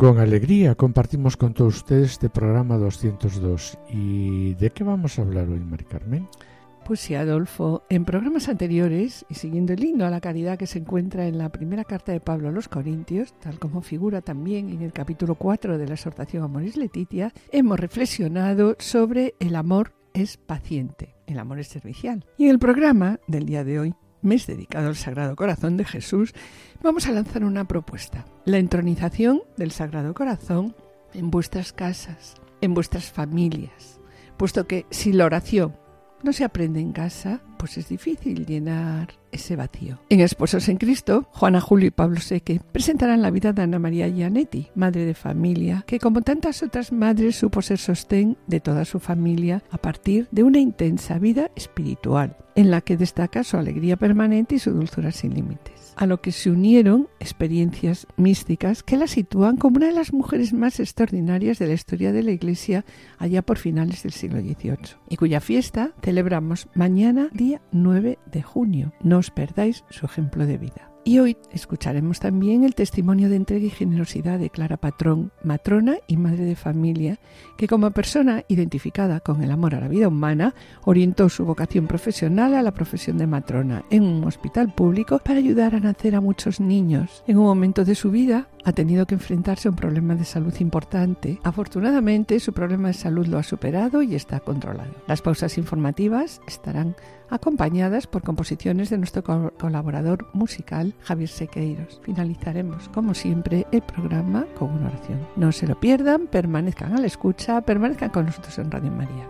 Con alegría compartimos con todos ustedes este programa 202. ¿Y de qué vamos a hablar hoy, Mari Carmen? Pues sí, Adolfo, en programas anteriores, y siguiendo el himno a la caridad que se encuentra en la primera carta de Pablo a los Corintios, tal como figura también en el capítulo 4 de la exhortación a Moris Letitia, hemos reflexionado sobre el amor es paciente, el amor es servicial. Y en el programa del día de hoy, mes dedicado al Sagrado Corazón de Jesús, vamos a lanzar una propuesta, la entronización del Sagrado Corazón en vuestras casas, en vuestras familias, puesto que si la oración no se aprende en casa, pues es difícil llenar ese vacío. En Esposos en Cristo, Juana Julio y Pablo Seque presentarán la vida de Ana María Gianetti, madre de familia, que como tantas otras madres supo ser sostén de toda su familia a partir de una intensa vida espiritual, en la que destaca su alegría permanente y su dulzura sin límites a lo que se unieron experiencias místicas que la sitúan como una de las mujeres más extraordinarias de la historia de la Iglesia allá por finales del siglo XVIII, y cuya fiesta celebramos mañana, día 9 de junio. No os perdáis su ejemplo de vida. Y hoy escucharemos también el testimonio de entrega y generosidad de Clara Patrón, matrona y madre de familia, que como persona identificada con el amor a la vida humana, orientó su vocación profesional a la profesión de matrona en un hospital público para ayudar a nacer a muchos niños. En un momento de su vida ha tenido que enfrentarse a un problema de salud importante. Afortunadamente, su problema de salud lo ha superado y está controlado. Las pausas informativas estarán acompañadas por composiciones de nuestro colaborador musical Javier Sequeiros. Finalizaremos, como siempre, el programa con una oración. No se lo pierdan, permanezcan a la escucha, permanezcan con nosotros en Radio María.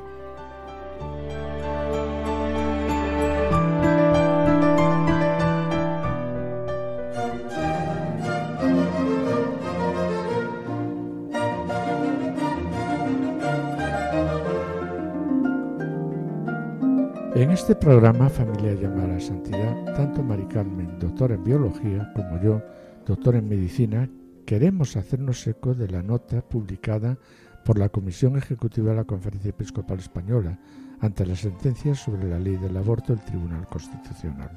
En este programa Familia llamada a Santidad, tanto Mari Carmen, doctora en biología, como yo, doctor en medicina, queremos hacernos eco de la nota publicada por la Comisión Ejecutiva de la Conferencia Episcopal Española ante la sentencia sobre la ley del aborto del Tribunal Constitucional.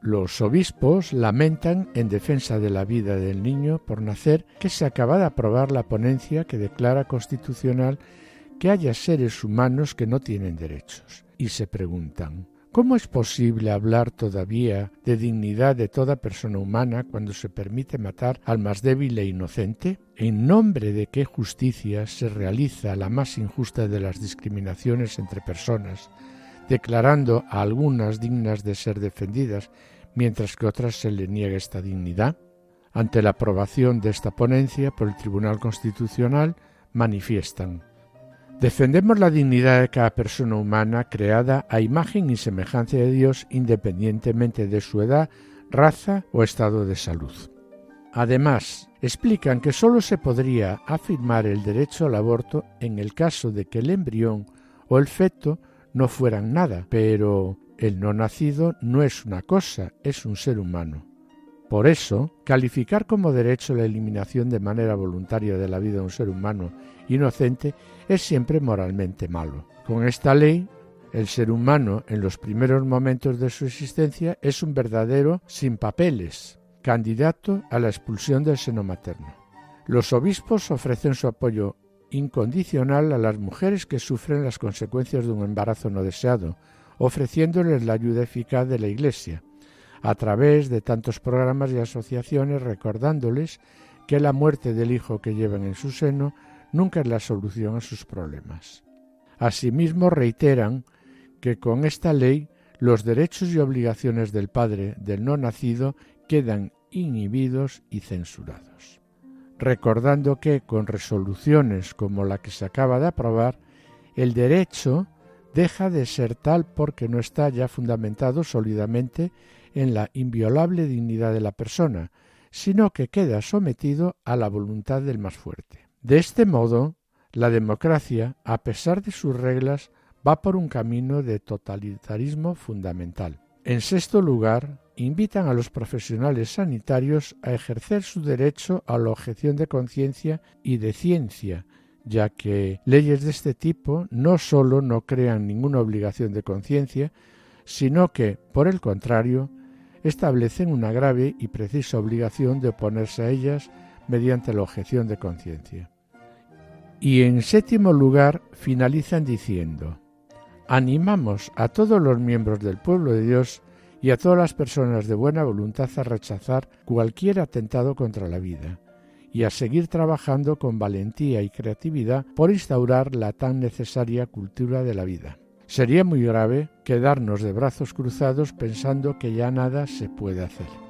Los obispos lamentan en defensa de la vida del niño por nacer que se acaba de aprobar la ponencia que declara constitucional que haya seres humanos que no tienen derechos y se preguntan, ¿cómo es posible hablar todavía de dignidad de toda persona humana cuando se permite matar al más débil e inocente? ¿En nombre de qué justicia se realiza la más injusta de las discriminaciones entre personas, declarando a algunas dignas de ser defendidas, mientras que otras se le niega esta dignidad? Ante la aprobación de esta ponencia por el Tribunal Constitucional, manifiestan Defendemos la dignidad de cada persona humana creada a imagen y semejanza de Dios independientemente de su edad, raza o estado de salud. Además, explican que sólo se podría afirmar el derecho al aborto en el caso de que el embrión o el feto no fueran nada, pero el no nacido no es una cosa, es un ser humano. Por eso, calificar como derecho la eliminación de manera voluntaria de la vida de un ser humano inocente es siempre moralmente malo. Con esta ley, el ser humano en los primeros momentos de su existencia es un verdadero sin papeles, candidato a la expulsión del seno materno. Los obispos ofrecen su apoyo incondicional a las mujeres que sufren las consecuencias de un embarazo no deseado, ofreciéndoles la ayuda eficaz de la Iglesia, a través de tantos programas y asociaciones recordándoles que la muerte del hijo que llevan en su seno nunca es la solución a sus problemas. Asimismo reiteran que con esta ley los derechos y obligaciones del padre del no nacido quedan inhibidos y censurados. Recordando que con resoluciones como la que se acaba de aprobar, el derecho deja de ser tal porque no está ya fundamentado sólidamente en la inviolable dignidad de la persona, sino que queda sometido a la voluntad del más fuerte. De este modo, la democracia, a pesar de sus reglas, va por un camino de totalitarismo fundamental. En sexto lugar, invitan a los profesionales sanitarios a ejercer su derecho a la objeción de conciencia y de ciencia, ya que leyes de este tipo no sólo no crean ninguna obligación de conciencia, sino que, por el contrario, establecen una grave y precisa obligación de oponerse a ellas mediante la objeción de conciencia. Y en séptimo lugar finalizan diciendo, animamos a todos los miembros del pueblo de Dios y a todas las personas de buena voluntad a rechazar cualquier atentado contra la vida y a seguir trabajando con valentía y creatividad por instaurar la tan necesaria cultura de la vida. Sería muy grave quedarnos de brazos cruzados pensando que ya nada se puede hacer.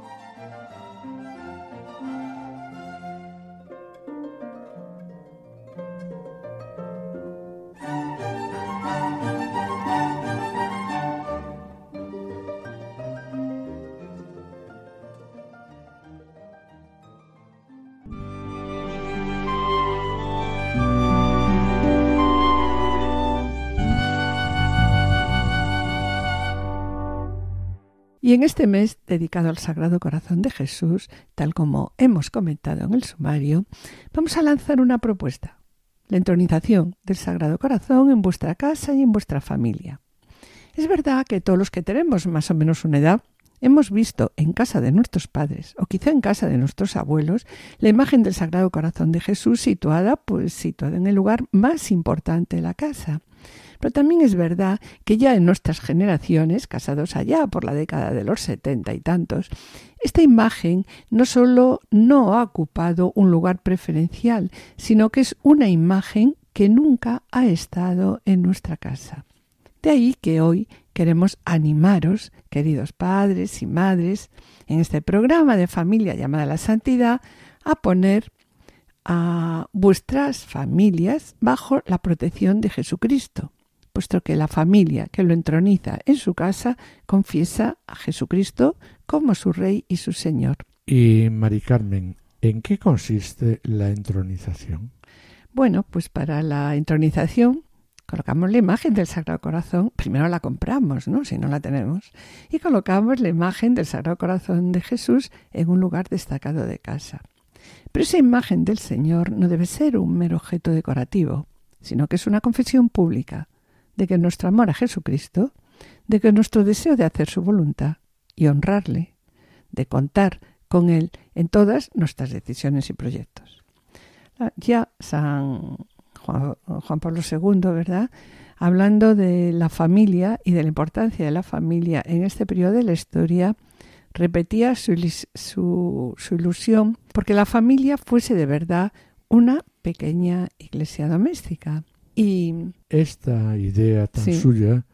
Este mes dedicado al Sagrado Corazón de Jesús, tal como hemos comentado en el sumario, vamos a lanzar una propuesta, la entronización del Sagrado Corazón en vuestra casa y en vuestra familia. Es verdad que todos los que tenemos más o menos una edad hemos visto en casa de nuestros padres o quizá en casa de nuestros abuelos la imagen del Sagrado Corazón de Jesús situada pues situada en el lugar más importante de la casa. Pero también es verdad que ya en nuestras generaciones, casados allá por la década de los setenta y tantos, esta imagen no solo no ha ocupado un lugar preferencial, sino que es una imagen que nunca ha estado en nuestra casa. De ahí que hoy queremos animaros, queridos padres y madres, en este programa de familia llamada La Santidad, a poner a vuestras familias bajo la protección de Jesucristo puesto que la familia que lo entroniza en su casa confiesa a Jesucristo como su Rey y su Señor. Y Mari Carmen, ¿en qué consiste la entronización? Bueno, pues para la entronización colocamos la imagen del Sagrado Corazón, primero la compramos, ¿no? Si no la tenemos, y colocamos la imagen del Sagrado Corazón de Jesús en un lugar destacado de casa. Pero esa imagen del Señor no debe ser un mero objeto decorativo, sino que es una confesión pública de que nuestro amor a Jesucristo, de que nuestro deseo de hacer su voluntad y honrarle, de contar con Él en todas nuestras decisiones y proyectos. Ah, ya San Juan, Pablo II, ¿verdad? Hablando de la familia y de la importancia de la familia en este periodo de la historia, repetía su, su, su ilusión porque la familia fuese de verdad una pequeña iglesia doméstica y esta idea tan suya,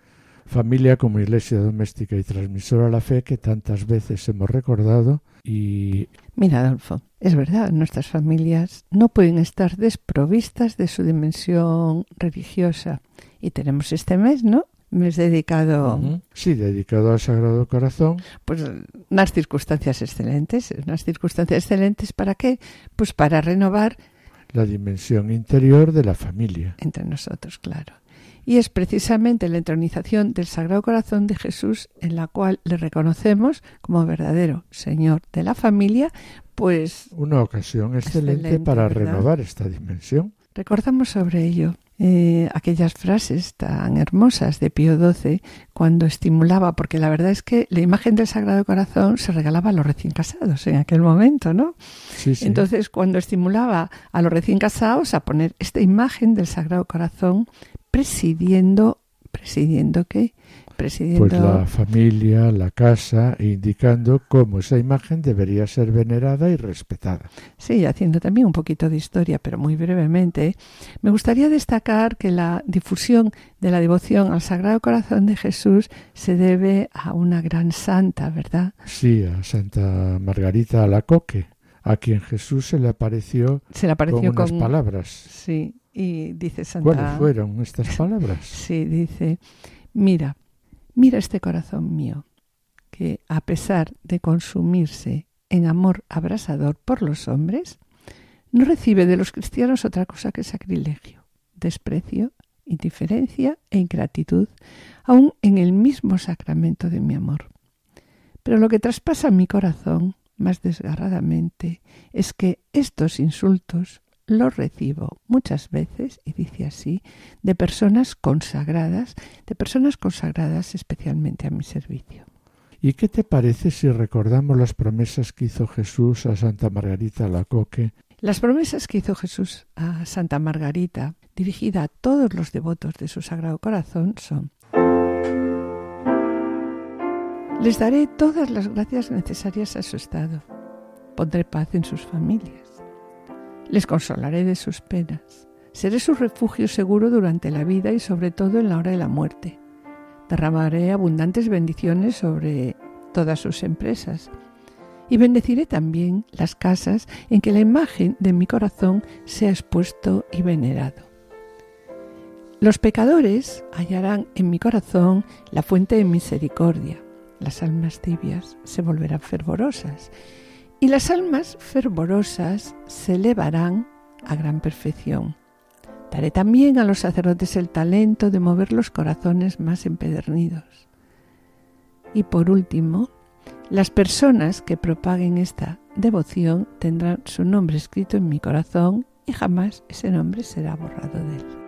familia como iglesia doméstica y transmisora a la fe que tantas veces hemos recordado y Mira, Adolfo, es verdad, nuestras familias no pueden estar desprovistas de su dimensión religiosa. Y tenemos este mes, ¿no? Mes dedicado. Sí, dedicado al Sagrado Corazón. Pues unas circunstancias excelentes. Unas circunstancias excelentes para qué? Pues para renovar la dimensión interior de la familia. Entre nosotros, claro. Y es precisamente la entronización del Sagrado Corazón de Jesús en la cual le reconocemos como verdadero Señor de la familia, pues... Una ocasión excelente, para renovar esta dimensión. Recordamos sobre ello eh, aquellas frases tan hermosas de Pío XII cuando estimulaba, porque la verdad es que la imagen del Sagrado Corazón se regalaba a los recién casados en aquel momento, ¿no? Entonces, cuando estimulaba a los recién casados a poner esta imagen del Sagrado Corazón presidiendo, presidiendo qué? Pues la familia, la casa, indicando cómo esa imagen debería ser venerada y respetada. Sí, haciendo también un poquito de historia, pero muy brevemente, me gustaría destacar que la difusión de la devoción al Sagrado Corazón de Jesús se debe a una gran santa, ¿verdad? Sí, a Santa Margarita Alacoque, a quien Jesús se le apareció, se le apareció con unas palabras. Sí, y dice Santa... ¿Cuáles fueron estas palabras? sí, dice, mira, Mira este corazón mío, que a pesar de consumirse en amor abrasador por los hombres, no recibe de los cristianos otra cosa que sacrilegio, desprecio indiferencia e ingratitud, aun en el mismo sacramento de mi amor. Pero lo que traspasa mi corazón más desgarradamente es que estos insultos los recibo muchas veces, y dice así, de personas consagradas, de personas consagradas especialmente a mi servicio. ¿Y qué te parece si recordamos las promesas que hizo Jesús a Santa Margarita Lacoque? Las promesas que hizo Jesús a Santa Margarita, dirigida a todos los devotos de su Sagrado Corazón, son Les daré todas las gracias necesarias a su estado. Pondré paz en sus familias. Les consolaré de sus penas. Seré su refugio seguro durante la vida y sobre todo en la hora de la muerte derramaré abundantes bendiciones sobre todas sus empresas y bendeciré también las casas en que la imagen de mi corazón sea expuesto y venerado. Los pecadores hallarán en mi corazón la fuente de misericordia. Las almas tibias se volverán fervorosas y las almas fervorosas se elevarán a gran perfección. Daré también a los sacerdotes el talento de mover los corazones más empedernidos. Y por último, las personas que propaguen esta devoción tendrán su nombre escrito en mi corazón y jamás ese nombre será borrado de él.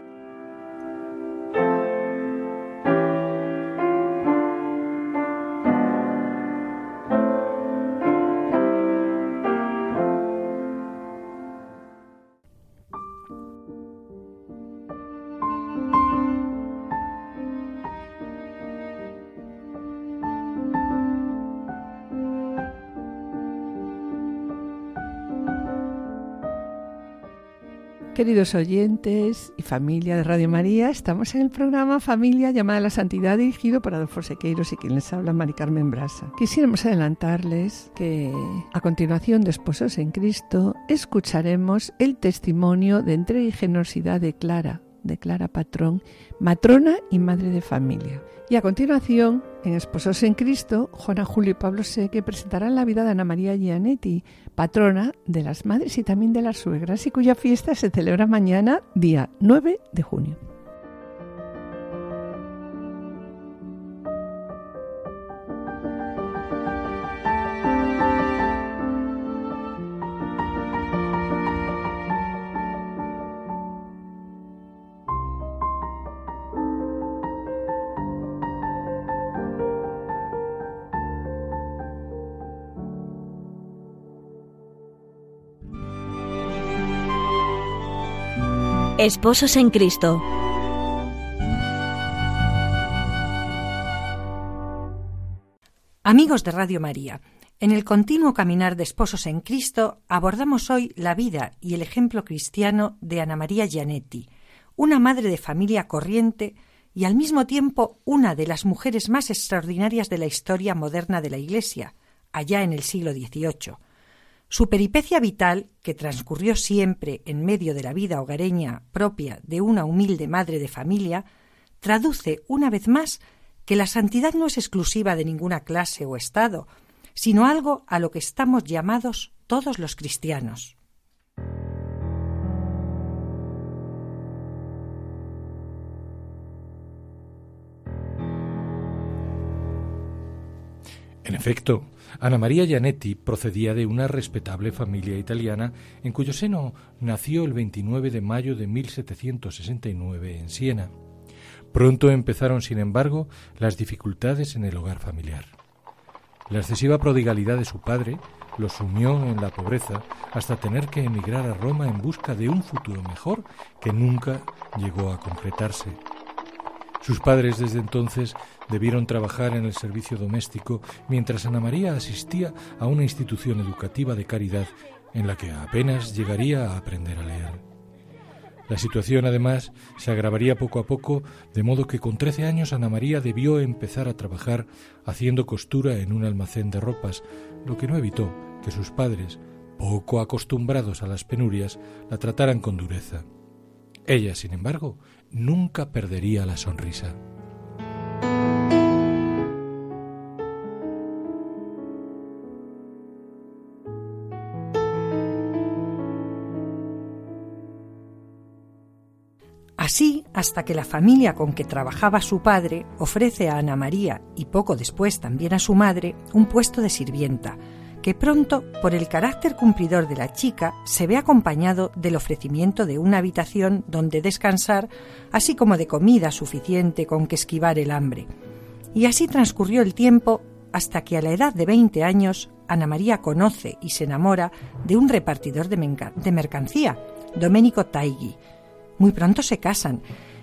Queridos oyentes y familia de Radio María, estamos en el programa Familia llamada a la Santidad dirigido por Adolfo Sequeiros y quien les habla Mari Carmen Brasa. Quisiéramos adelantarles que a continuación de Esposos en Cristo escucharemos el testimonio de entrega y generosidad de Clara, de Clara Patrón, matrona y madre de familia. Y a continuación, en Esposos en Cristo, Juana Julio y Pablo que presentarán la vida de Ana María Gianetti, patrona de las madres y también de las suegras, y cuya fiesta se celebra mañana, día 9 de junio. Esposos en Cristo. Amigos de Radio María, en el continuo caminar de Esposos en Cristo abordamos hoy la vida y el ejemplo cristiano de Ana María Gianetti, una madre de familia corriente y al mismo tiempo una de las mujeres más extraordinarias de la historia moderna de la Iglesia, allá en el siglo XVIII su peripecia vital, que transcurrió siempre en medio de la vida hogareña propia de una humilde madre de familia, traduce una vez más que la santidad no es exclusiva de ninguna clase o estado, sino algo a lo que estamos llamados todos los cristianos. En efecto, Ana María Gianetti procedía de una respetable familia italiana en cuyo seno nació el 29 de mayo de 1769 en Siena. Pronto empezaron, sin embargo, las dificultades en el hogar familiar. La excesiva prodigalidad de su padre lo sumió en la pobreza hasta tener que emigrar a Roma en busca de un futuro mejor que nunca llegó a concretarse. Sus padres desde entonces debieron trabajar en el servicio doméstico mientras Ana María asistía a una institución educativa de caridad en la que apenas llegaría a aprender a leer. La situación, además, se agravaría poco a poco, de modo que con trece años Ana María debió empezar a trabajar haciendo costura en un almacén de ropas, lo que no evitó que sus padres, poco acostumbrados a las penurias, la trataran con dureza. Ella, sin embargo, nunca perdería la sonrisa. Así hasta que la familia con que trabajaba su padre ofrece a Ana María y poco después también a su madre un puesto de sirvienta, que pronto, por el carácter cumplidor de la chica, se ve acompañado del ofrecimiento de una habitación donde descansar, así como de comida suficiente con que esquivar el hambre. Y así transcurrió el tiempo hasta que a la edad de 20 años Ana María conoce y se enamora de un repartidor de, mercancía, Domenico Taigui. Muy pronto se casan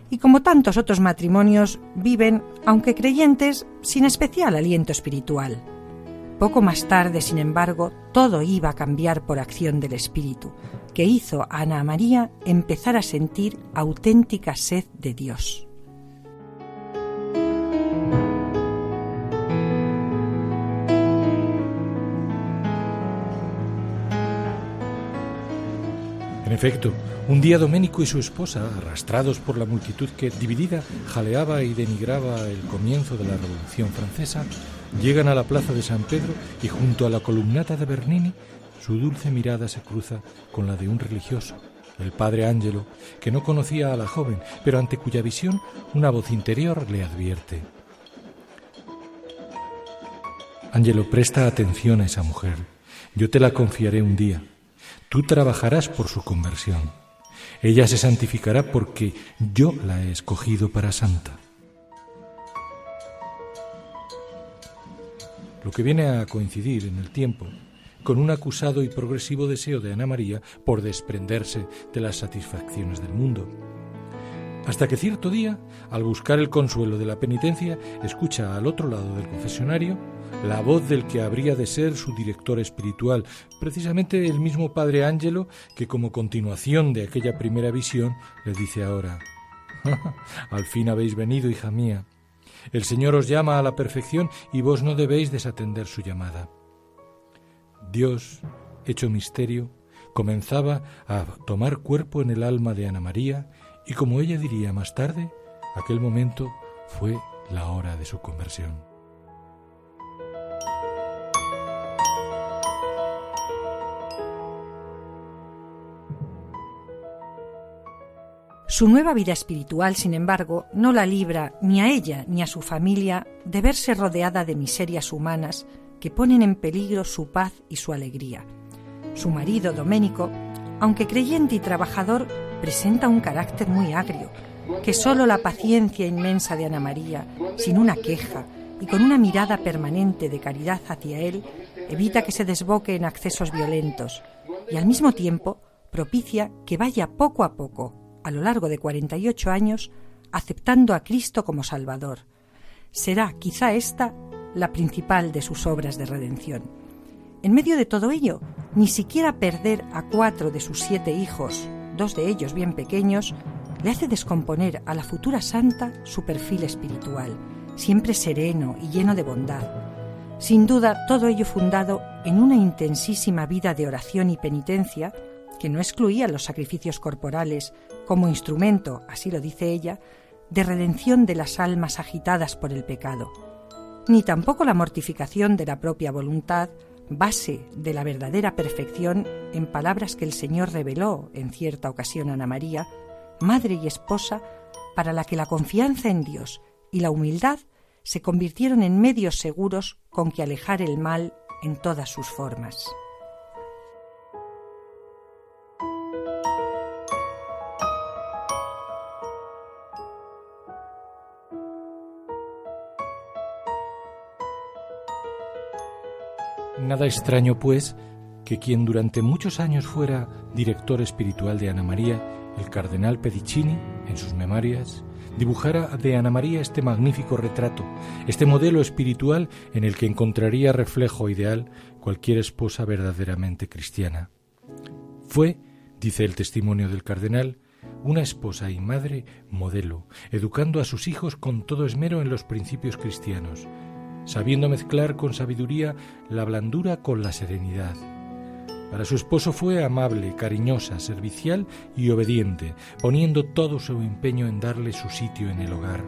y como tantos otros matrimonios viven, aunque creyentes, sin especial aliento espiritual. Poco más tarde, sin embargo, todo iba a cambiar por acción del Espíritu, que hizo a Ana María empezar a sentir auténtica sed de Dios. Efecto, un día Doménico y su esposa, arrastrados por la multitud que, dividida, jaleaba y denigraba el comienzo de la Revolución Francesa, llegan a la plaza de San Pedro y junto a la columnata de Bernini, su dulce mirada se cruza con la de un religioso, el padre Ángelo, que no conocía a la joven, pero ante cuya visión una voz interior le advierte. Ángelo, presta atención a esa mujer. Yo te la confiaré un día. Tú trabajarás por su conversión. Ella se santificará porque yo la he escogido para santa. Lo que viene a coincidir en el tiempo con un acusado y progresivo deseo de Ana María por desprenderse de las satisfacciones del mundo. Hasta que cierto día, al buscar el consuelo de la penitencia, escucha al otro lado del confesionario la voz del que habría de ser su director espiritual, precisamente el mismo Padre Ángelo que como continuación de aquella primera visión le dice ahora, al fin habéis venido, hija mía. El Señor os llama a la perfección y vos no debéis desatender su llamada. Dios, hecho misterio, comenzaba a tomar cuerpo en el alma de Ana María y como ella diría más tarde, aquel momento fue la hora de su conversión. Su nueva vida espiritual, sin embargo, no la libra ni a ella ni a su familia de verse rodeada de miserias humanas que ponen en peligro su paz y su alegría. Su marido, Doménico, aunque creyente y trabajador, presenta un carácter muy agrio, que sólo la paciencia inmensa de Ana María, sin una queja y con una mirada permanente de caridad hacia él, evita que se desboque en accesos violentos y al mismo tiempo propicia que vaya poco a poco a lo largo de 48 años aceptando a Cristo como Salvador. Será quizá esta la principal de sus obras de redención. En medio de todo ello, ni siquiera perder a cuatro de sus siete hijos, dos de ellos bien pequeños, le hace descomponer a la futura santa su perfil espiritual, siempre sereno y lleno de bondad. Sin duda, todo ello fundado en una intensísima vida de oración y penitencia que no excluía los sacrificios corporales como instrumento, así lo dice ella, de redención de las almas agitadas por el pecado, ni tampoco la mortificación de la propia voluntad, base de la verdadera perfección en palabras que el Señor reveló en cierta ocasión a Ana María, madre y esposa, para la que la confianza en Dios y la humildad se convirtieron en medios seguros con que alejar el mal en todas sus formas. Nada extraño, pues, que quien durante muchos años fuera director espiritual de Ana María, el cardenal Pedicini, en sus memorias, dibujara de Ana María este magnífico retrato, este modelo espiritual en el que encontraría reflejo ideal cualquier esposa verdaderamente cristiana. Fue, dice el testimonio del cardenal, una esposa y madre modelo, educando a sus hijos con todo esmero en los principios cristianos, sabiendo mezclar con sabiduría la blandura con la serenidad. Para su esposo fue amable, cariñosa, servicial y obediente, poniendo todo su empeño en darle su sitio en el hogar.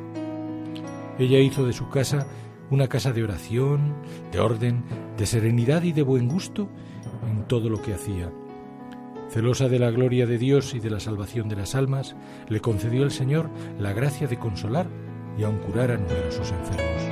Ella hizo de su casa una casa de oración, de orden, de serenidad y de buen gusto en todo lo que hacía. Celosa de la gloria de Dios y de la salvación de las almas, le concedió el Señor la gracia de consolar y aun curar a numerosos enfermos.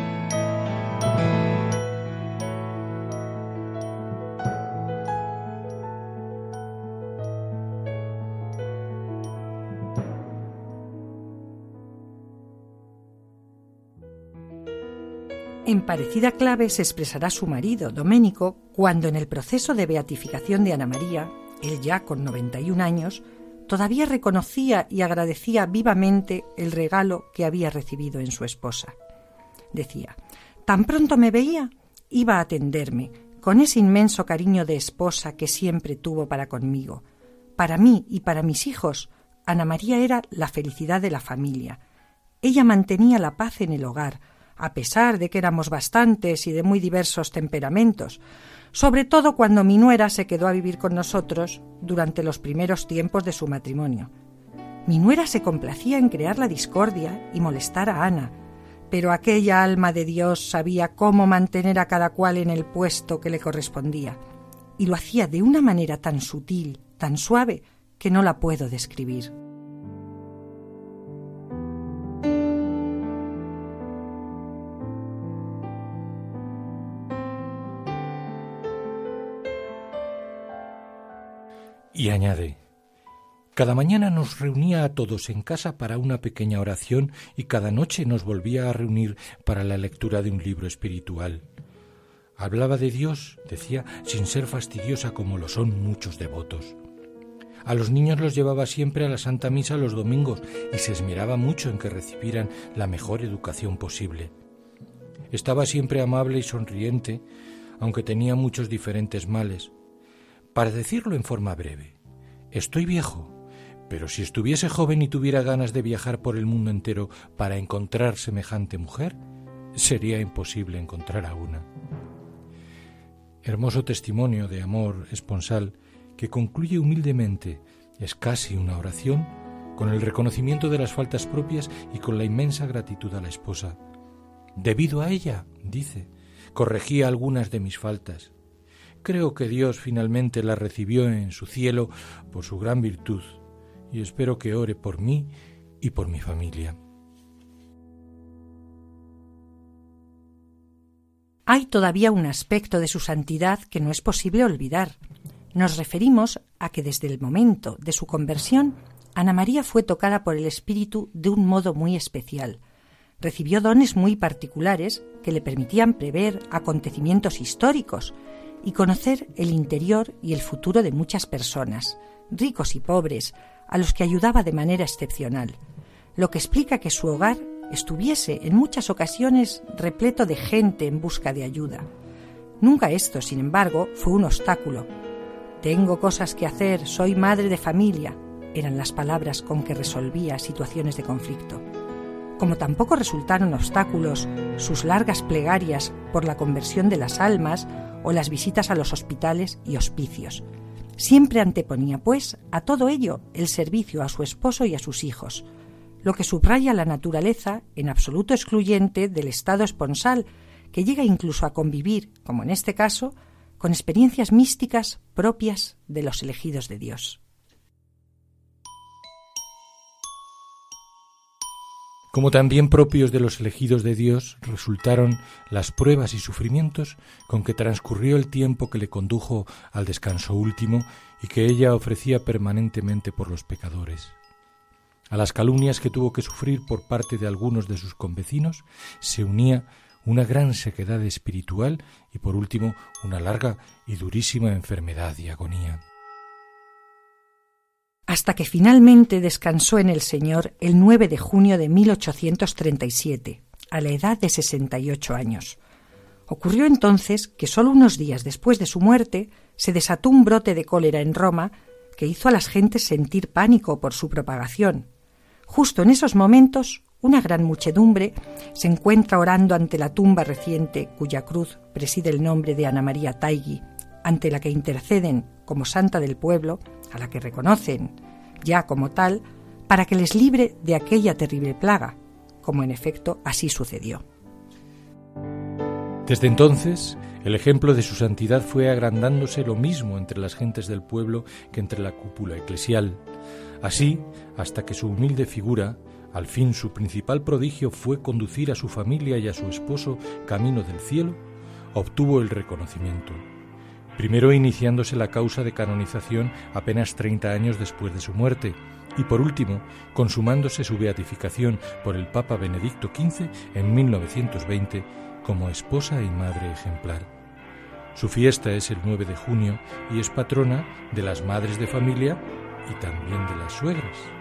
En parecida clave se expresará su marido, Doménico, cuando en el proceso de beatificación de Ana María, él ya con 91 años, todavía reconocía y agradecía vivamente el regalo que había recibido en su esposa. Decía, tan pronto me veía, iba a atenderme, con ese inmenso cariño de esposa que siempre tuvo para conmigo. Para mí y para mis hijos, Ana María era la felicidad de la familia. Ella mantenía la paz en el hogar, a pesar de que éramos bastantes y de muy diversos temperamentos, sobre todo cuando mi nuera se quedó a vivir con nosotros durante los primeros tiempos de su matrimonio. Mi nuera se complacía en crear la discordia y molestar a Ana, pero aquella alma de Dios sabía cómo mantener a cada cual en el puesto que le correspondía, y lo hacía de una manera tan sutil, tan suave, que no la puedo describir. Y añade, cada mañana nos reunía a todos en casa para una pequeña oración y cada noche nos volvía a reunir para la lectura de un libro espiritual. Hablaba de Dios, decía, sin ser fastidiosa como lo son muchos devotos. A los niños los llevaba siempre a la Santa Misa los domingos y se esmeraba mucho en que recibieran la mejor educación posible. Estaba siempre amable y sonriente, aunque tenía muchos diferentes males. Para decirlo en forma breve, estoy viejo, pero si estuviese joven y tuviera ganas de viajar por el mundo entero para encontrar semejante mujer, sería imposible encontrar a una. Hermoso testimonio de amor esponsal que concluye humildemente, es casi una oración, con el reconocimiento de las faltas propias y con la inmensa gratitud a la esposa. Debido a ella, dice, corregí algunas de mis faltas. Creo que Dios finalmente la recibió en su cielo por su gran virtud y espero que ore por mí y por mi familia. Hay todavía un aspecto de su santidad que no es posible olvidar. Nos referimos a que desde el momento de su conversión, Ana María fue tocada por el Espíritu de un modo muy especial. Recibió dones muy particulares que le permitían prever acontecimientos históricos y conocer el interior y el futuro de muchas personas, ricos y pobres, a los que ayudaba de manera excepcional, lo que explica que su hogar estuviese en muchas ocasiones repleto de gente en busca de ayuda. Nunca esto, sin embargo, fue un obstáculo. Tengo cosas que hacer, soy madre de familia, eran las palabras con que resolvía situaciones de conflicto. Como tampoco resultaron obstáculos sus largas plegarias por la conversión de las almas o las visitas a los hospitales y hospicios. Siempre anteponía, pues, a todo ello el servicio a su esposo y a sus hijos, lo que subraya la naturaleza en absoluto excluyente del estado esponsal, que llega incluso a convivir, como en este caso, con experiencias místicas propias de los elegidos de Dios. Como también propios de los elegidos de Dios resultaron las pruebas y sufrimientos con que transcurrió el tiempo que le condujo al descanso último y que ella ofrecía permanentemente por los pecadores. A las calumnias que tuvo que sufrir por parte de algunos de sus convecinos se unía una gran sequedad espiritual y por último una larga y durísima enfermedad y agonía hasta que finalmente descansó en el Señor el 9 de junio de 1837, a la edad de 68 años. Ocurrió entonces que solo unos días después de su muerte se desató un brote de cólera en Roma que hizo a las gentes sentir pánico por su propagación. Justo en esos momentos, una gran muchedumbre se encuentra orando ante la tumba reciente cuya cruz preside el nombre de Ana María Taigui, ante la que interceden como santa del pueblo a la que reconocen ya como tal, para que les libre de aquella terrible plaga, como en efecto así sucedió. Desde entonces, El ejemplo de su santidad fue agrandándose lo mismo entre las gentes del pueblo que entre la cúpula eclesial. Así, hasta que su humilde figura, al fin su principal prodigio fue conducir a su familia y a su esposo camino del cielo, obtuvo el reconocimiento. Primero iniciándose la causa de canonización apenas 30 años después de su muerte, y por último, consumándose su beatificación por el Papa Benedicto XV en 1920 como esposa y madre ejemplar. Su fiesta es el 9 de junio y es patrona de las madres de familia y también de las suegras.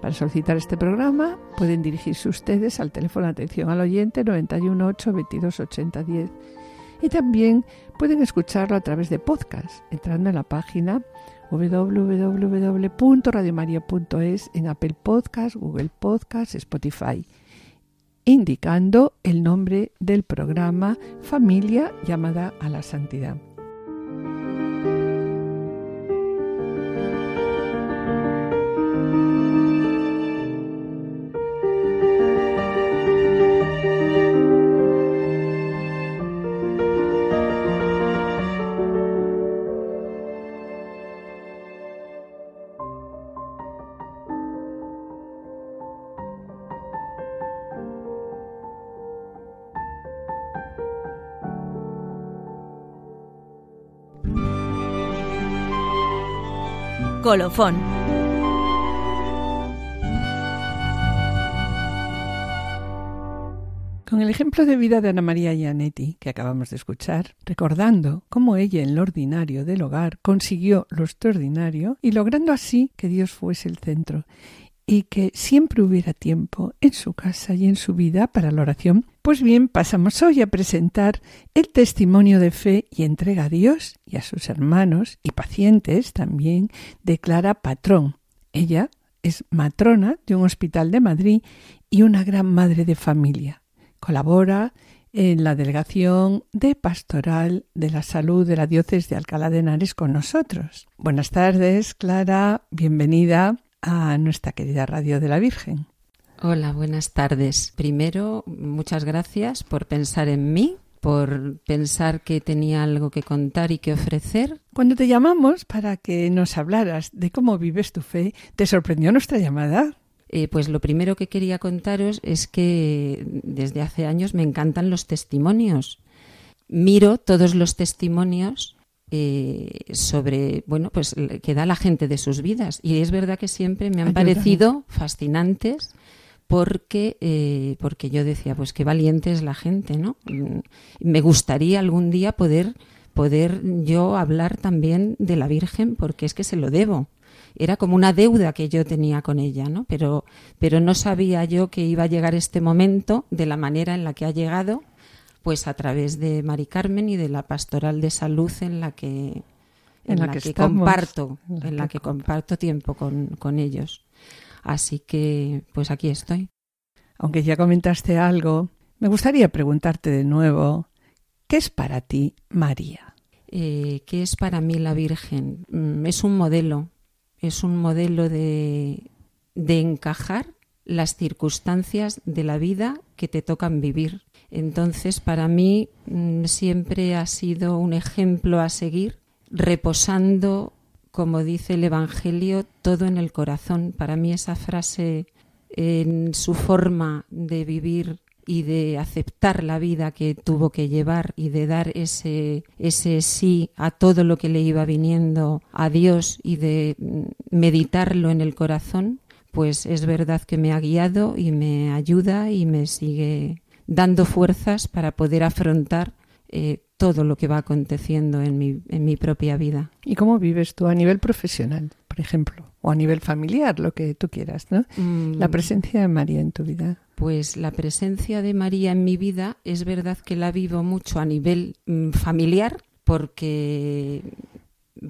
Para solicitar este programa pueden dirigirse ustedes al teléfono de atención al oyente 918 22 80 10 y también pueden escucharlo a través de podcast entrando en la página www.radiomaria.es en Apple Podcast, Google Podcast, Spotify, indicando el nombre del programa Familia llamada a la Santidad. Colofón. Con el ejemplo de vida de Ana María Gianetti, que acabamos de escuchar, recordando cómo ella en lo ordinario del hogar consiguió lo extraordinario y logrando así que Dios fuese el centro y que siempre hubiera tiempo en su casa y en su vida para la oración, pues bien, pasamos hoy a presentar el testimonio de fe y entrega a Dios y a sus hermanos y pacientes también de Clara Patrón. Ella es matrona de un hospital de Madrid y una gran madre de familia. Colabora en la delegación de pastoral de la salud de la diócesis de Alcalá de Henares con nosotros. Buenas tardes, Clara, bienvenida a nuestra querida Radio de la Virgen. Hola, buenas tardes. Primero, muchas gracias por pensar en mí, por pensar que tenía algo que contar y que ofrecer. Cuando te llamamos para que nos hablaras de cómo vives tu fe, ¿te sorprendió nuestra llamada? Eh, pues lo primero que quería contaros es que desde hace años me encantan los testimonios. Miro todos los testimonios eh, sobre, bueno, pues que da la gente de sus vidas. Y es verdad que siempre me han parecido fascinantes porque, eh, porque yo decía, pues qué valiente es la gente, ¿no? Mm, me gustaría algún día poder, poder yo hablar también de la Virgen, porque es que se lo debo. Era como una deuda que yo tenía con ella, ¿no? Pero, pero no sabía yo que iba a llegar este momento de la manera en la que ha llegado, pues a través de Mari Carmen y de la pastoral de salud en la que, en, la, que, comparto, en la, que comparto tiempo con, con ellos. Así que, pues aquí estoy. Aunque ya comentaste algo, me gustaría preguntarte de nuevo, ¿qué es para ti María? Eh, ¿Qué es para mí la Virgen? Mm, es un modelo, es un modelo de, de encajar las circunstancias de la vida que te tocan vivir. Entonces, para mí mm, siempre ha sido un ejemplo a seguir, reposando como dice el Evangelio, todo en el corazón. Para mí esa frase en su forma de vivir y de aceptar la vida que tuvo que llevar y de dar ese, ese sí a todo lo que le iba viniendo a Dios y de mm, meditarlo en el corazón, pues es verdad que me ha guiado y me ayuda y me sigue dando fuerzas para poder afrontar eh, todo lo que va aconteciendo en mi, en mi propia vida. ¿Y cómo vives tú a nivel profesional, por ejemplo? O a nivel familiar, lo que tú quieras, ¿no? Mm. La presencia de María en tu vida. Pues la presencia de María en mi vida es verdad que la vivo mucho a nivel mm, familiar porque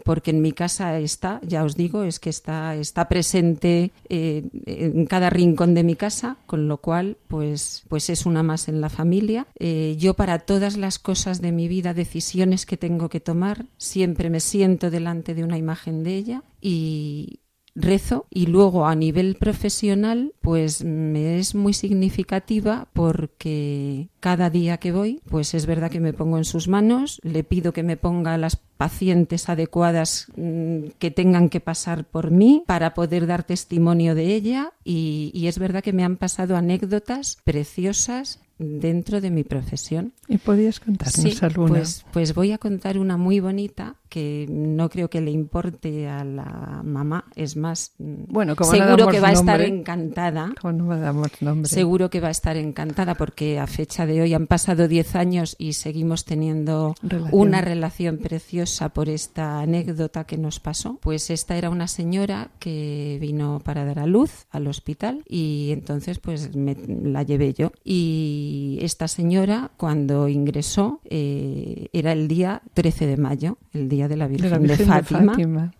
porque en mi casa está, ya os digo, es que está, está presente eh, en cada rincón de mi casa, con lo cual, pues, pues es una más en la familia. Eh, yo para todas las cosas de mi vida, decisiones que tengo que tomar, siempre me siento delante de una imagen de ella y, rezo y luego a nivel profesional pues me es muy significativa porque cada día que voy pues es verdad que me pongo en sus manos, le pido que me ponga las pacientes adecuadas mm, que tengan que pasar por mí para poder dar testimonio de ella y, y es verdad que me han pasado anécdotas preciosas dentro de mi profesión. ¿Y podías contarnos Sí, alguna? pues, pues voy a contar una muy bonita que no creo que le importe a la mamá. Es más, mm, Bueno, como no seguro damos que va a estar encantada. ¿Cómo no damos nombre? Seguro que va a estar encantada porque a fecha de hoy han pasado 10 años y seguimos teniendo Relación. una relación preciosa por esta anécdota que nos pasó. Pues esta era una señora que vino para dar a luz al hospital y entonces pues me, la llevé yo. Y esta señora cuando ingresó eh, era el día 13 de mayo, el día de la de Virgen, la Virgen de Fátima. Fátima.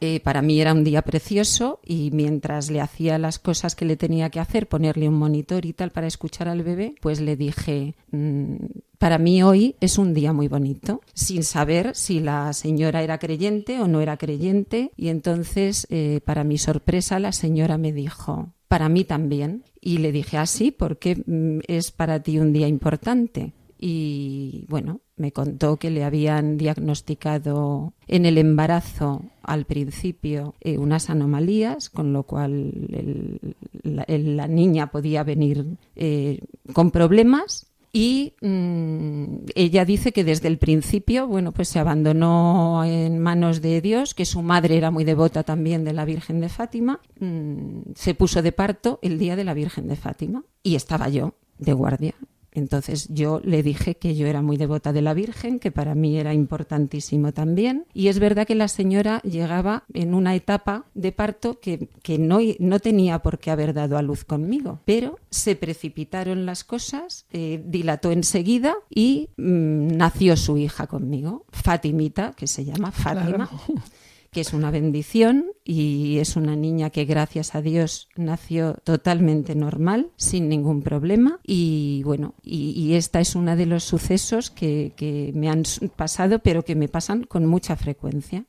Eh, para mí era un día precioso y mientras le hacía las cosas que le tenía que hacer, ponerle un monitor y tal para escuchar al bebé, pues le dije, "Mm, para mí hoy es un día muy bonito, sin saber si la señora era creyente o no era creyente. Y entonces, eh, para mi sorpresa, la señora me dijo, para mí también. Y le dije, así, porque es para ti un día importante? Y bueno, me contó que le habían diagnosticado en el embarazo al principio eh, unas anomalías, con lo cual el- la niña podía venir eh, con problemas. Y mm, ella dice que desde el principio, bueno, pues se abandonó en manos de Dios, que su madre era muy devota también de la Virgen de Fátima. Mm, se puso de parto el día de la Virgen de Fátima y estaba yo de guardia. Entonces yo le dije que yo era muy devota de la Virgen, que para mí era importantísimo también. Y es verdad que la señora llegaba en una etapa de parto que, que no, no tenía por qué haber dado a luz conmigo, pero se precipitaron las cosas, eh, dilató enseguida y mm, nació su hija conmigo, Fatimita, que se llama Fátima. Que es una bendición y es una niña que gracias a Dios nació totalmente normal, sin ningún problema. Y bueno, y, y esta es una de los sucesos que, que me han pasado, pero que me pasan con mucha frecuencia.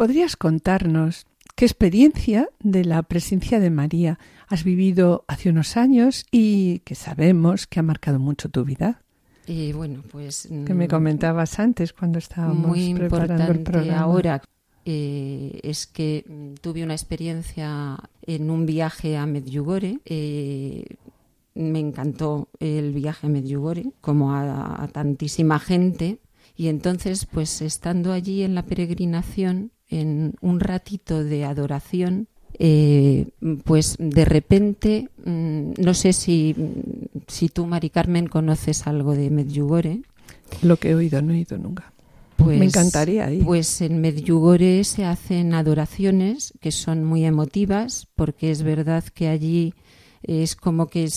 Podrías contarnos qué experiencia de la presencia de María has vivido hace unos años y que sabemos que ha marcado mucho tu vida? Y bueno, pues Que me mm, comentabas antes cuando estábamos muy preparando el programa. ahora eh, es que mm, tuve una experiencia en un viaje a Medjugorje. eh, me encantó el viaje a Medjugorje, como a, a tantísima gente. Y entonces, pues estando allí en la peregrinación, en un ratito de adoración, eh, pues de repente, mm, no sé si, si tú, Mari Carmen, conoces algo de Medjugorje. Lo que he oído, no he ido nunca. Pues, Me encantaría ir. Pues en Medjugorje se hacen adoraciones que son muy emotivas, porque es verdad que allí es como que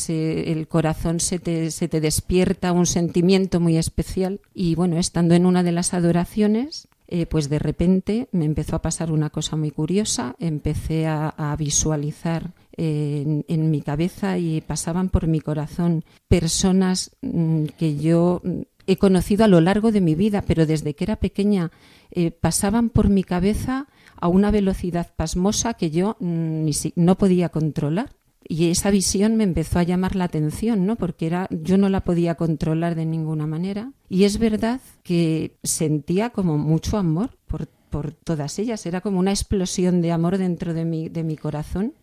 el corazón se te, se te despierta un sentimiento muy especial. Y bueno, estando en una de las adoraciones, eh, pues de repente me empezó a pasar una cosa muy curiosa, empecé a, visualizar eh, en, mi cabeza y pasaban por mi corazón personas mm, que yo mm, he conocido a lo largo de mi vida, pero desde que era pequeña eh, pasaban por mi cabeza a una velocidad pasmosa que yo mm, no podía controlar y esa visión me empezó a llamar la atención, ¿no? Porque era, yo no la podía controlar de ninguna manera. Y es verdad que sentía como mucho amor por, por todas ellas. Era como una explosión de amor dentro de mi, de mi corazón,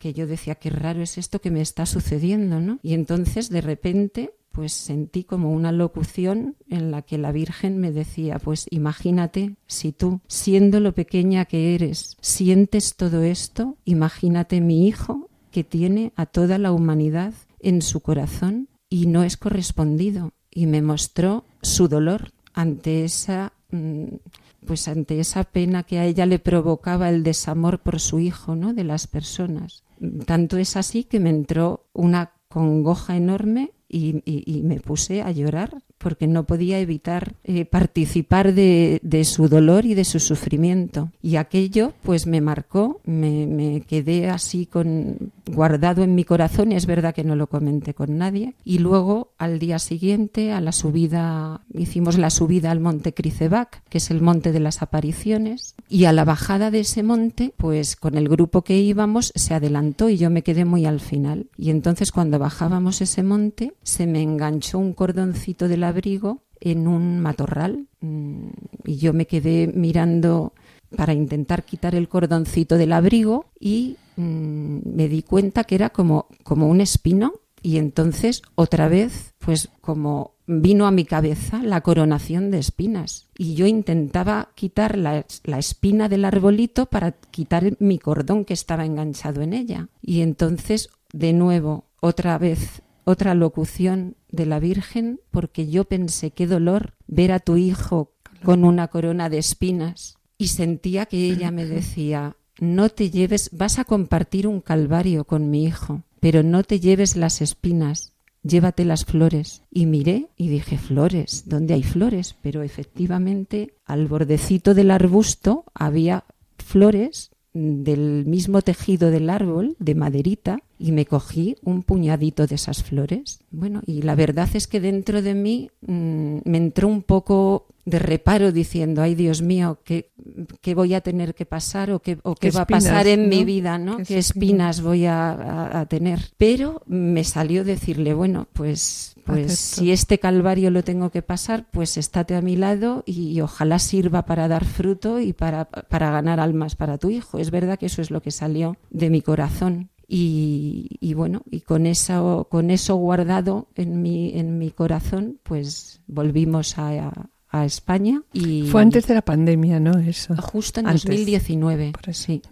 que yo decía, qué raro es esto que me está sucediendo, ¿no? Y entonces, de repente, pues sentí como una locución en la que la Virgen me decía, pues imagínate si tú, siendo lo pequeña que eres, sientes todo esto, imagínate mi hijo que tiene a toda la humanidad en su corazón y no es correspondido. Y me mostró su dolor ante esa mm, pues ante esa pena que a ella le provocaba el desamor por su hijo, ¿no? de las personas. Tanto es así que me entró una congoja enorme y, me puse a llorar porque no podía evitar eh, participar de, su dolor y de su sufrimiento. Y aquello pues me marcó, me, quedé así con guardado en mi corazón es verdad que no lo comenté con nadie. Y luego al día siguiente, a la subida, hicimos la subida al monte Cricebac, que es el monte de las apariciones, y a la bajada de ese monte, pues con el grupo que íbamos se adelantó y yo me quedé muy al final. Y entonces cuando bajábamos ese monte, se me enganchó un cordoncito del abrigo en un matorral mm, y yo me quedé mirando para intentar quitar el cordoncito del abrigo y mm, me di cuenta que era como, como un espino y entonces otra vez pues como vino a mi cabeza la coronación de espinas y yo intentaba quitar la, la, espina del arbolito para quitar mi cordón que estaba enganchado en ella. Y entonces de nuevo otra vez otra locución de la Virgen, porque yo pensé qué dolor ver a tu hijo con una corona de espinas y sentía que ella me decía, no te lleves, vas a compartir un calvario con mi hijo, pero no te lleves las espinas, llévate las flores. Y miré y dije, flores, ¿dónde hay flores? Pero efectivamente al bordecito del arbusto había flores del mismo tejido del árbol, de maderita, y me cogí un puñadito de esas flores. Bueno, y la verdad es que dentro de mí mm, me entró un poco de reparo diciendo, ay Dios mío, ¿qué, qué voy a tener que pasar o qué, o qué, va a pasar en mi vida, ¿no? ¿Qué, espinas voy a, tener? Pero me salió decirle, bueno, pues, pues si este calvario lo tengo que pasar, pues estate a mi lado y, ojalá sirva para dar fruto y para, para ganar almas para tu hijo. Es verdad que eso es lo que salió de mi corazón. Y, bueno, y con eso, con eso guardado en mi, en mi corazón, pues volvimos a, a España. Y Fue antes de la pandemia, ¿no? Eso. Justo en 2019. Sí.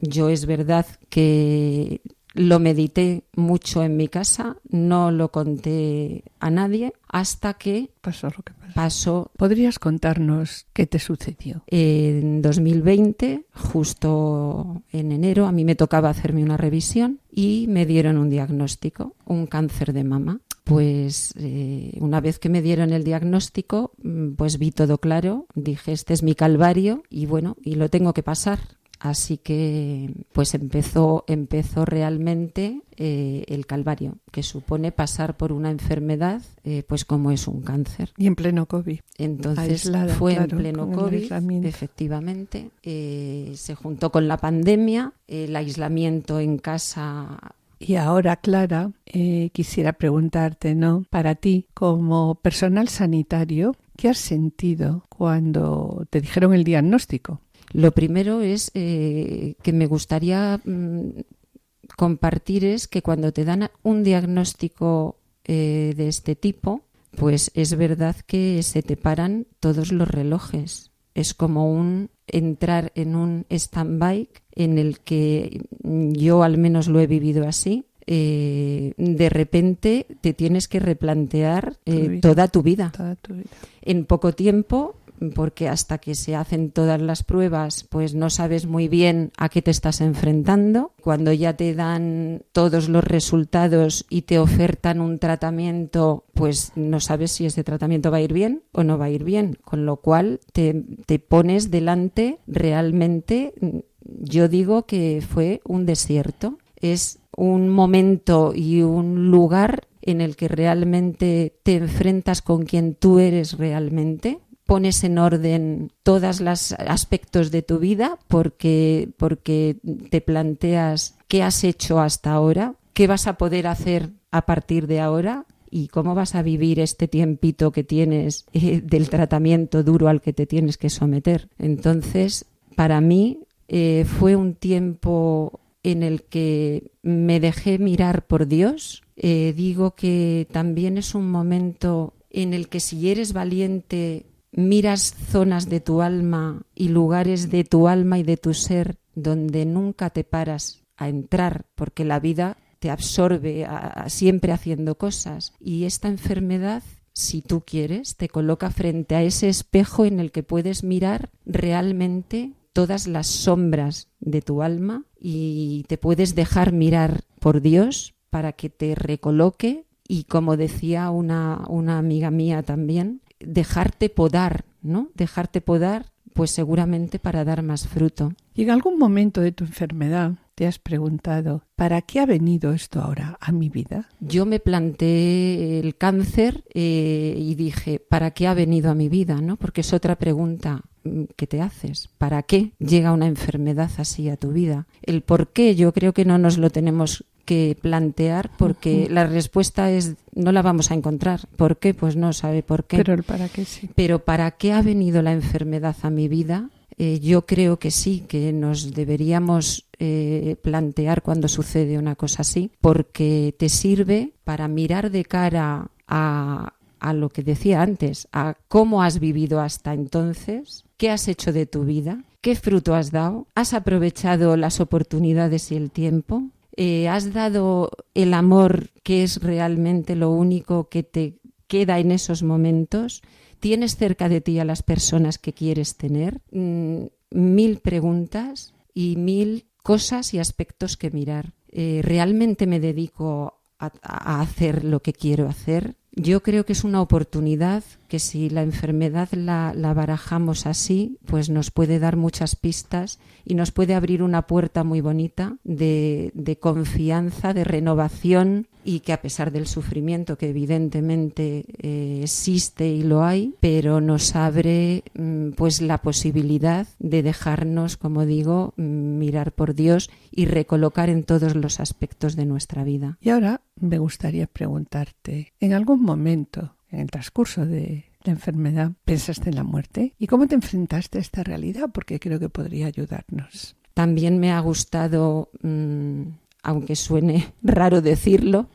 Yo es verdad que lo medité mucho en mi casa, no lo conté a nadie hasta que pasó lo que pasó. ¿Podrías contarnos qué te sucedió? En 2020, justo en enero, a mí me tocaba hacerme una revisión y me dieron un diagnóstico, un cáncer de mama pues eh, una vez que me dieron el diagnóstico, mm, pues vi todo claro, dije, este es mi calvario y bueno, y lo tengo que pasar. Así que pues empezó, empezó realmente eh, el calvario, que supone pasar por una enfermedad, eh, pues como es un cáncer. Y en pleno COVID. Entonces fue en pleno COVID, efectivamente. se juntó con la pandemia, el aislamiento en casa y ahora, Clara, eh, quisiera preguntarte, ¿no? Para ti, como personal sanitario, ¿qué has sentido cuando te dijeron el diagnóstico? Lo primero es eh, que me gustaría mm, compartir es que cuando te dan un diagnóstico eh, de este tipo, pues es verdad que se te paran todos los relojes. Es como un entrar en un stand-by en el que yo al menos lo he vivido así. Eh, de repente te tienes que replantear eh, toda, tu vida. En poco tiempo porque hasta que se hacen todas las pruebas, pues no sabes muy bien a qué te estás enfrentando. Cuando ya te dan todos los resultados y te ofertan un tratamiento, pues no sabes si ese tratamiento va a ir bien o no va a ir bien, con lo cual te, te pones delante realmente, yo digo que fue un desierto. Es un momento y un lugar en el que realmente te enfrentas con quien tú eres realmente, pones en orden todos los aspectos de tu vida porque, porque te planteas qué has hecho hasta ahora, qué vas a poder hacer a partir de ahora y cómo vas a vivir este tiempito que tienes eh, del tratamiento duro al que te tienes que someter. Entonces, para mí eh, fue un tiempo en el que me dejé mirar por Dios. Eh, digo que también es un momento en el que si eres valiente miras zonas de tu alma y lugares de tu alma y de tu ser donde nunca te paras a entrar porque la vida te absorbe siempre haciendo cosas. Y esta enfermedad si tú quieres, te coloca frente a ese espejo en el que puedes mirar realmente todas las sombras de tu alma y te puedes dejar mirar por Dios para que te recoloque. Y como decía una, una amiga mía también, dejarte podar, ¿no? Dejarte podar pues seguramente para dar más fruto. Y en algún momento de tu enfermedad te has preguntado, ¿para qué ha venido esto ahora a mi vida? Yo me planteé el cáncer eh, y dije, ¿para qué ha venido a mi vida? ¿no? Porque es otra pregunta que te haces. ¿Para qué llega una enfermedad así a tu vida? El por qué yo creo que no nos lo tenemos que plantear porque la respuesta es no la vamos a encontrar. ¿Por qué? Pues no sabe por qué. Pero el para qué sí. Pero para qué ha venido la enfermedad a mi vida eh, yo creo que sí, que nos deberíamos eh, plantear cuando sucede una cosa así, porque te sirve para mirar de cara a, a lo que decía antes, a cómo has vivido hasta entonces, qué has hecho de tu vida, qué fruto has dado, has aprovechado las oportunidades y el tiempo, eh, has dado el amor que es realmente lo único que te queda en esos momentos ¿Tienes cerca de ti a las personas que quieres tener? Mm, mil preguntas y mil cosas y aspectos que mirar. Eh, ¿Realmente me dedico a hacer lo que quiero hacer? Yo creo que es una oportunidad que si la enfermedad la, barajamos así, pues nos puede dar muchas pistas y nos puede abrir una puerta muy bonita de, confianza, de renovación y que a pesar del sufrimiento que evidentemente eh, existe y lo hay, pero nos abre mm, pues la posibilidad de dejarnos, como digo, mm, mirar por Dios y recolocar en todos los aspectos de nuestra vida. Y ahora me gustaría preguntarte, ¿en algún momento en el transcurso de la enfermedad pensaste en la muerte? ¿Y cómo te enfrentaste a esta realidad? Porque creo que podría ayudarnos. También me ha gustado, mm, aunque suene raro decirlo,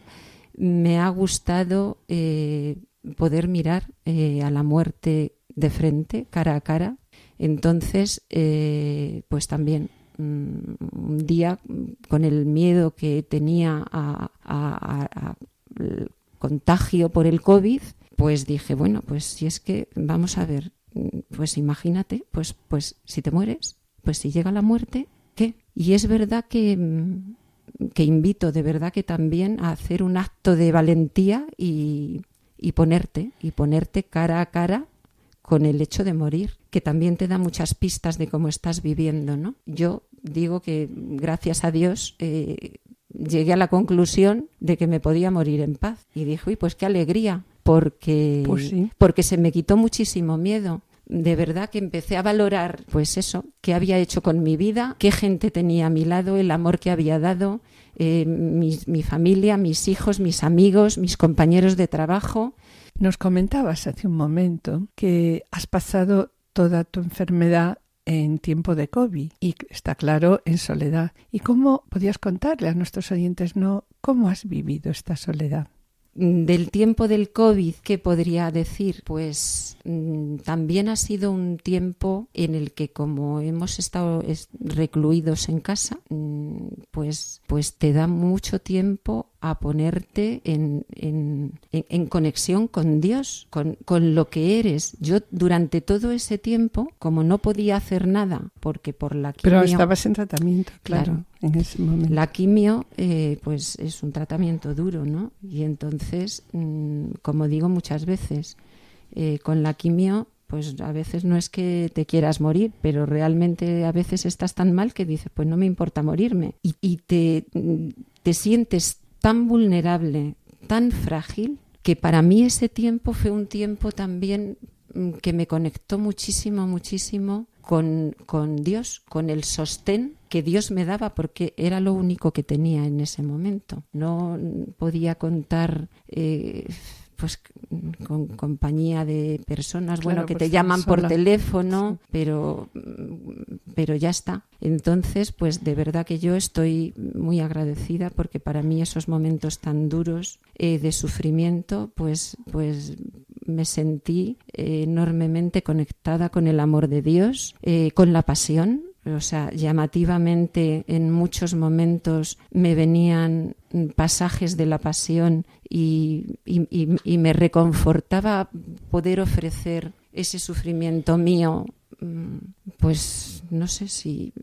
me ha gustado eh, poder mirar eh, a la muerte de frente, cara a cara. Entonces, eh, pues también mm, un día con el miedo que tenía a contagio por el COVID, pues dije, bueno, pues si es que vamos a ver, pues imagínate, pues pues si te mueres, pues si llega la muerte, ¿qué? Y es verdad que que invito de verdad que también a hacer un acto de valentía y, y ponerte y ponerte cara a cara con el hecho de morir, que también te da muchas pistas de cómo estás viviendo, ¿no? Yo digo que gracias a Dios eh, llegué a la conclusión de que me podía morir en paz y dije, uy, pues qué alegría, porque, pues porque se me quitó muchísimo miedo. De verdad que empecé a valorar, pues eso, qué había hecho con mi vida, qué gente tenía a mi lado, el amor que había dado, eh, mi, mi familia, mis hijos, mis amigos, mis compañeros de trabajo. Nos comentabas hace un momento que has pasado toda tu enfermedad en tiempo de COVID y está claro en soledad. ¿Y cómo podías contarle a nuestros oyentes no cómo has vivido esta soledad? Del tiempo del COVID, ¿qué podría decir? Pues mm, también ha sido un tiempo en el que como hemos estado recluidos en casa, mm, pues, pues te da mucho tiempo a ponerte en, en, conexión con Dios, con, con, lo que eres. Yo durante todo ese tiempo, como no podía hacer nada, porque por la quimio... Pero estabas en tratamiento, claro, en ese momento. La quimio, eh, pues es un tratamiento duro, ¿no? Y entonces, mm, como digo muchas veces, eh, con la quimio pues a veces no es que te quieras morir, pero realmente a veces estás tan mal que dices, pues no me importa morirme. Y, y te, te sientes tan vulnerable, tan frágil, que para mí ese tiempo fue un tiempo también mm, que me conectó muchísimo, muchísimo con, con, Dios, con el sostén que Dios me daba, porque era lo único que tenía en ese momento. No podía contar eh, pues con compañía de personas, bueno, que te llaman por teléfono, pero pero ya está. Entonces, pues de verdad que yo estoy muy agradecida porque para mí esos momentos tan duros eh, de sufrimiento, pues pues me sentí eh, enormemente conectada con el amor de Dios, eh, con la pasión o sea, llamativamente en muchos momentos me venían pasajes de la pasión y, me reconfortaba poder ofrecer ese sufrimiento mío pues no sé si,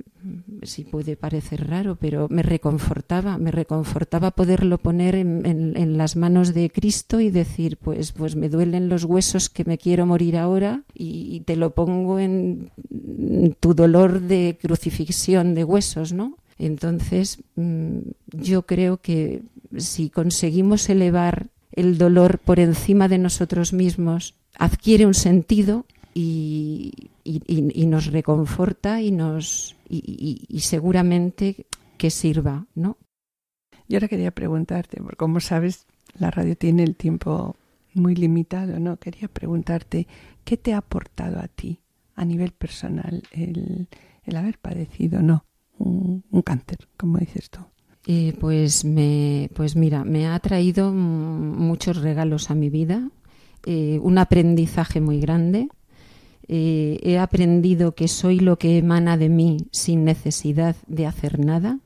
si puede parecer raro, pero me reconfortaba, me reconfortaba poderlo poner en, las manos de Cristo y decir, pues, pues me duelen los huesos que me quiero morir ahora y, te lo pongo en tu dolor de crucifixión de huesos, ¿no? Entonces, mm, yo creo que si conseguimos elevar el dolor por encima de nosotros mismos, adquiere un sentido y, y, nos reconforta y nos y, seguramente que sirva, ¿no? Yo ahora quería preguntarte, porque como sabes, la radio tiene el tiempo muy limitado, ¿no? Quería preguntarte, ¿qué te ha aportado a ti a nivel personal el, el haber padecido, no, un, cáncer, como dices tú? Eh, pues me, pues mira, me ha traído muchos regalos a mi vida, eh, un aprendizaje muy grande, eh, he aprendido que soy lo que emana de mí sin necesidad de hacer nada,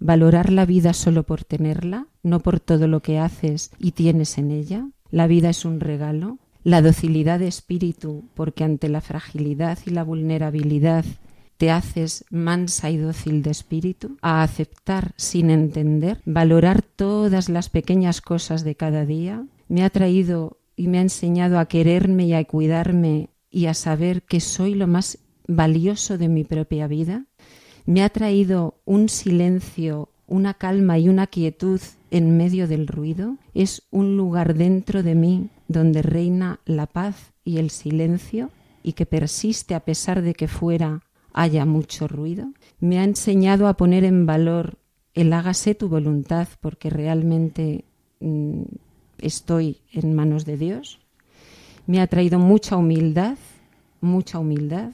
valorar la vida solo por tenerla, no por todo lo que haces y tienes en ella. La vida es un regalo. La docilidad de espíritu, porque ante la fragilidad y la vulnerabilidad te haces mansa y dócil de espíritu, a aceptar sin entender, valorar todas las pequeñas cosas de cada día, me ha traído y me ha enseñado a quererme y a cuidarme y a saber que soy lo más valioso de mi propia vida, me ha traído un silencio, una calma y una quietud en medio del ruido, es un lugar dentro de mí donde reina la paz y el silencio y que persiste a pesar de que fuera haya mucho ruido, me ha enseñado a poner en valor el hágase tu voluntad porque realmente mm, estoy en manos de Dios, me ha traído mucha humildad, mucha humildad.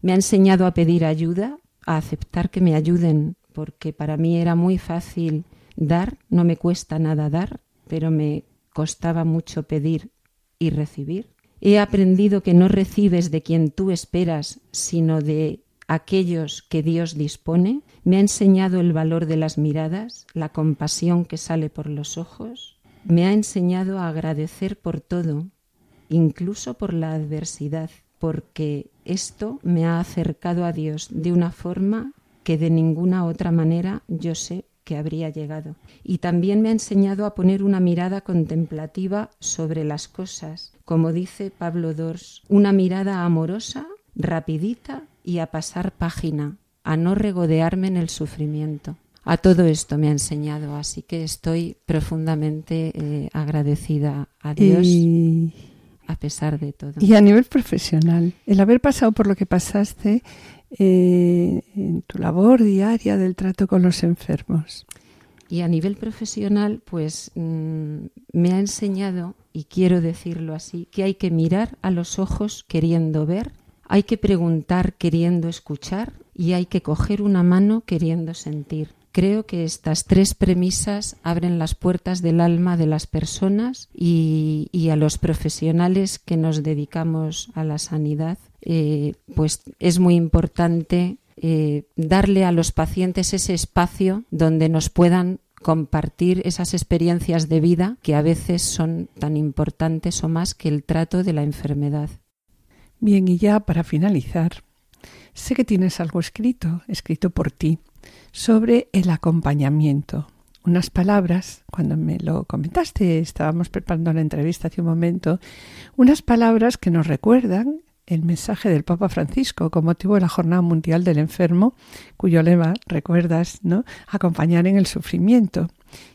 Me ha enseñado a pedir ayuda, a aceptar que me ayuden, porque para mí era muy fácil dar, no me cuesta nada dar, pero me costaba mucho pedir y recibir. He aprendido que no recibes de quien tú esperas, sino de aquellos que Dios dispone. Me ha enseñado el valor de las miradas, la compasión que sale por los ojos. Me ha enseñado a agradecer por todo, incluso por la adversidad, porque esto me ha acercado a Dios de una forma que de ninguna otra manera yo sé que habría llegado. Y también me ha enseñado a poner una mirada contemplativa sobre las cosas, como dice Pablo Dors, una mirada amorosa, rapidita y a pasar página, a no regodearme en el sufrimiento. A todo esto me ha enseñado, así que estoy profundamente eh, agradecida a Dios a pesar de todo. Y a nivel profesional, el haber pasado por lo que pasaste eh, en tu labor diaria del trato con los enfermos. Y a nivel profesional, pues mm, me ha enseñado, y quiero decirlo así, que hay que mirar a los ojos queriendo ver, hay que preguntar queriendo escuchar y hay que coger una mano queriendo sentir. Creo que estas tres premisas abren las puertas del alma de las personas y, a los profesionales que nos dedicamos a la sanidad. Eh, pues es muy importante eh, darle a los pacientes ese espacio donde nos puedan compartir esas experiencias de vida que a veces son tan importantes o más que el trato de la enfermedad. Bien, y ya para finalizar, sé que tienes algo escrito, escrito por ti, sobre el acompañamiento. Unas palabras, cuando me lo comentaste, estábamos preparando la entrevista hace un momento, unas palabras que nos recuerdan el mensaje del Papa Francisco con motivo de la Jornada Mundial del Enfermo, cuyo lema, recuerdas, ¿no? acompañar en el sufrimiento,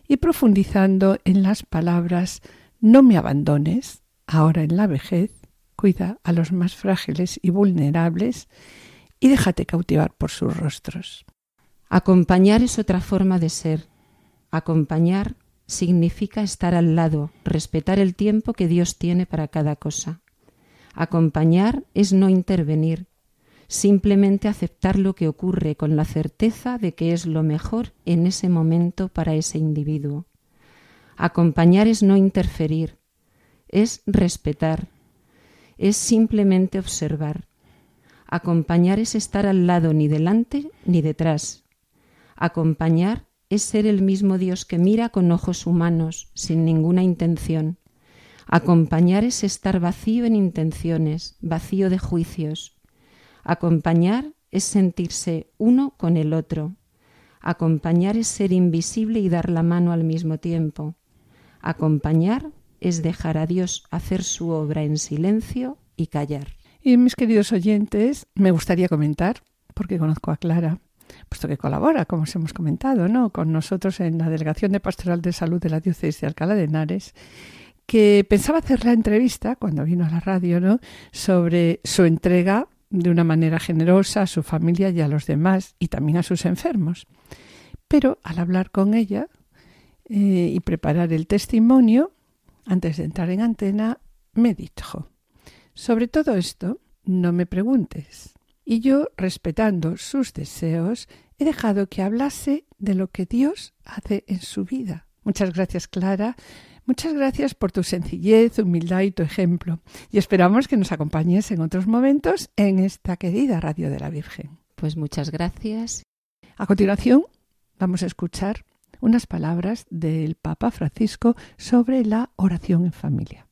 y profundizando en las palabras no me abandones, ahora en la vejez, cuida a los más frágiles y vulnerables y déjate cautivar por sus rostros. Acompañar es otra forma de ser. Acompañar significa estar al lado, respetar el tiempo que Dios tiene para cada cosa. Acompañar es no intervenir, simplemente aceptar lo que ocurre con la certeza de que es lo mejor en ese momento para ese individuo. Acompañar es no interferir, es respetar, es simplemente observar. Acompañar es estar al lado ni delante ni detrás. Acompañar es ser el mismo Dios que mira con ojos humanos, sin ninguna intención, Acompañar es estar vacío en intenciones, vacío de juicios. Acompañar es sentirse uno con el otro. Acompañar es ser invisible y dar la mano al mismo tiempo. Acompañar es dejar a Dios hacer su obra en silencio y callar. Y mis queridos oyentes, me gustaría comentar, porque conozco a Clara, puesto que colabora, como os hemos comentado, ¿no? con nosotros en la Delegación de Pastoral de Salud de la Diócesis de Alcalá de Henares, que pensaba hacer la entrevista cuando vino a la radio, ¿no? Sobre su entrega de una manera generosa a su familia y a los demás y también a sus enfermos. Pero al hablar con ella eh, y preparar el testimonio, antes de entrar en antena, me dijo, sobre todo esto, no me preguntes. Y yo, respetando sus deseos, he dejado que hablase de lo que Dios hace en su vida. Muchas gracias, Clara, Muchas gracias por tu sencillez, humildad y tu ejemplo. Y esperamos que nos acompañes en otros momentos en esta querida Radio de la Virgen. Pues muchas gracias. A continuación, vamos a escuchar unas palabras del Papa Francisco sobre la oración en familia.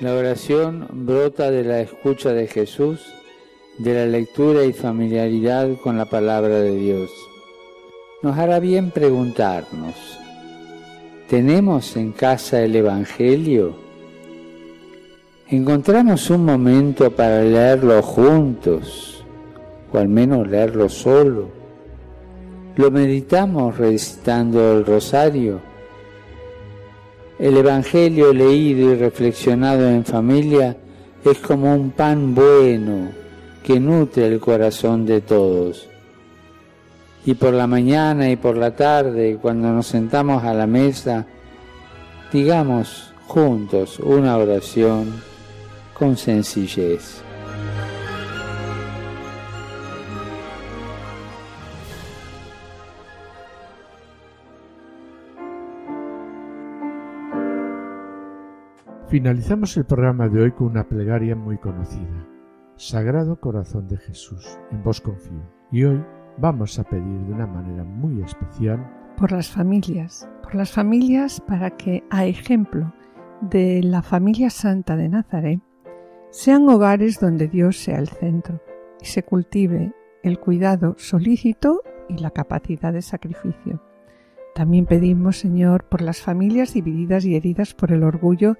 La oración brota de la escucha de Jesús, de la lectura y familiaridad con la palabra de Dios nos hará bien preguntarnos, ¿tenemos en casa el Evangelio? ¿Encontramos un momento para leerlo juntos o al menos leerlo solo? ¿Lo meditamos recitando el rosario? El Evangelio leído y reflexionado en familia es como un pan bueno que nutre el corazón de todos y por la mañana y por la tarde, cuando nos sentamos a la mesa, digamos juntos una oración con sencillez. Finalizamos el programa de hoy con una plegaria muy conocida. Sagrado Corazón de Jesús, en vos confío. Y hoy vamos a pedir de una manera muy especial por las familias, por las familias para que, a ejemplo de la familia santa de Nazaret, sean hogares donde Dios sea el centro y se cultive el cuidado solícito y la capacidad de sacrificio. También pedimos, Señor, por las familias divididas y heridas por el orgullo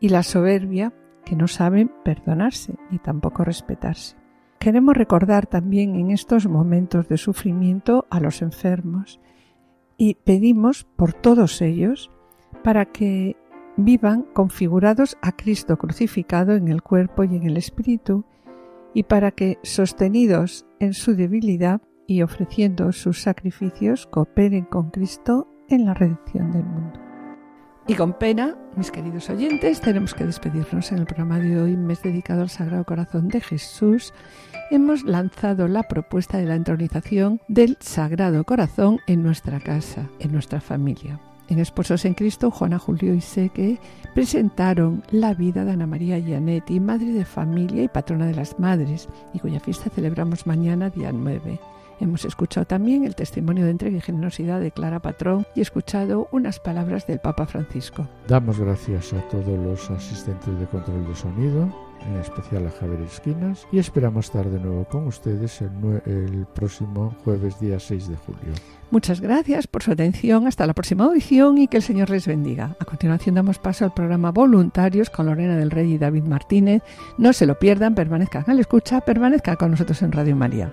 y la soberbia que no saben perdonarse ni tampoco respetarse. Queremos recordar también en estos momentos de sufrimiento a los enfermos y pedimos por todos ellos para que vivan configurados a Cristo crucificado en el cuerpo y en el espíritu y para que, sostenidos en su debilidad y ofreciendo sus sacrificios, cooperen con Cristo en la redención del mundo. Y con pena, mis queridos oyentes, tenemos que despedirnos en el programa de hoy, mes dedicado al Sagrado Corazón de Jesús. Hemos lanzado la propuesta de la entronización del Sagrado Corazón en nuestra casa, en nuestra familia. En Esposos en Cristo, Juana Julio y Seque presentaron la vida de Ana María Gianetti, madre de familia y patrona de las madres, y cuya fiesta celebramos mañana, día 9. Hemos escuchado también el testimonio de entrega y generosidad de Clara Patrón y escuchado unas palabras del Papa Francisco. Damos gracias a todos los asistentes de control de sonido, en especial a Javier Esquinas, y esperamos estar de nuevo con ustedes el, el próximo jueves día 6 de julio. Muchas gracias por su atención. Hasta la próxima audición y que el Señor les bendiga. A continuación damos paso al programa Voluntarios con Lorena del Rey y David Martínez. No se lo pierdan, permanezcan al escucha, permanezcan con nosotros en Radio María.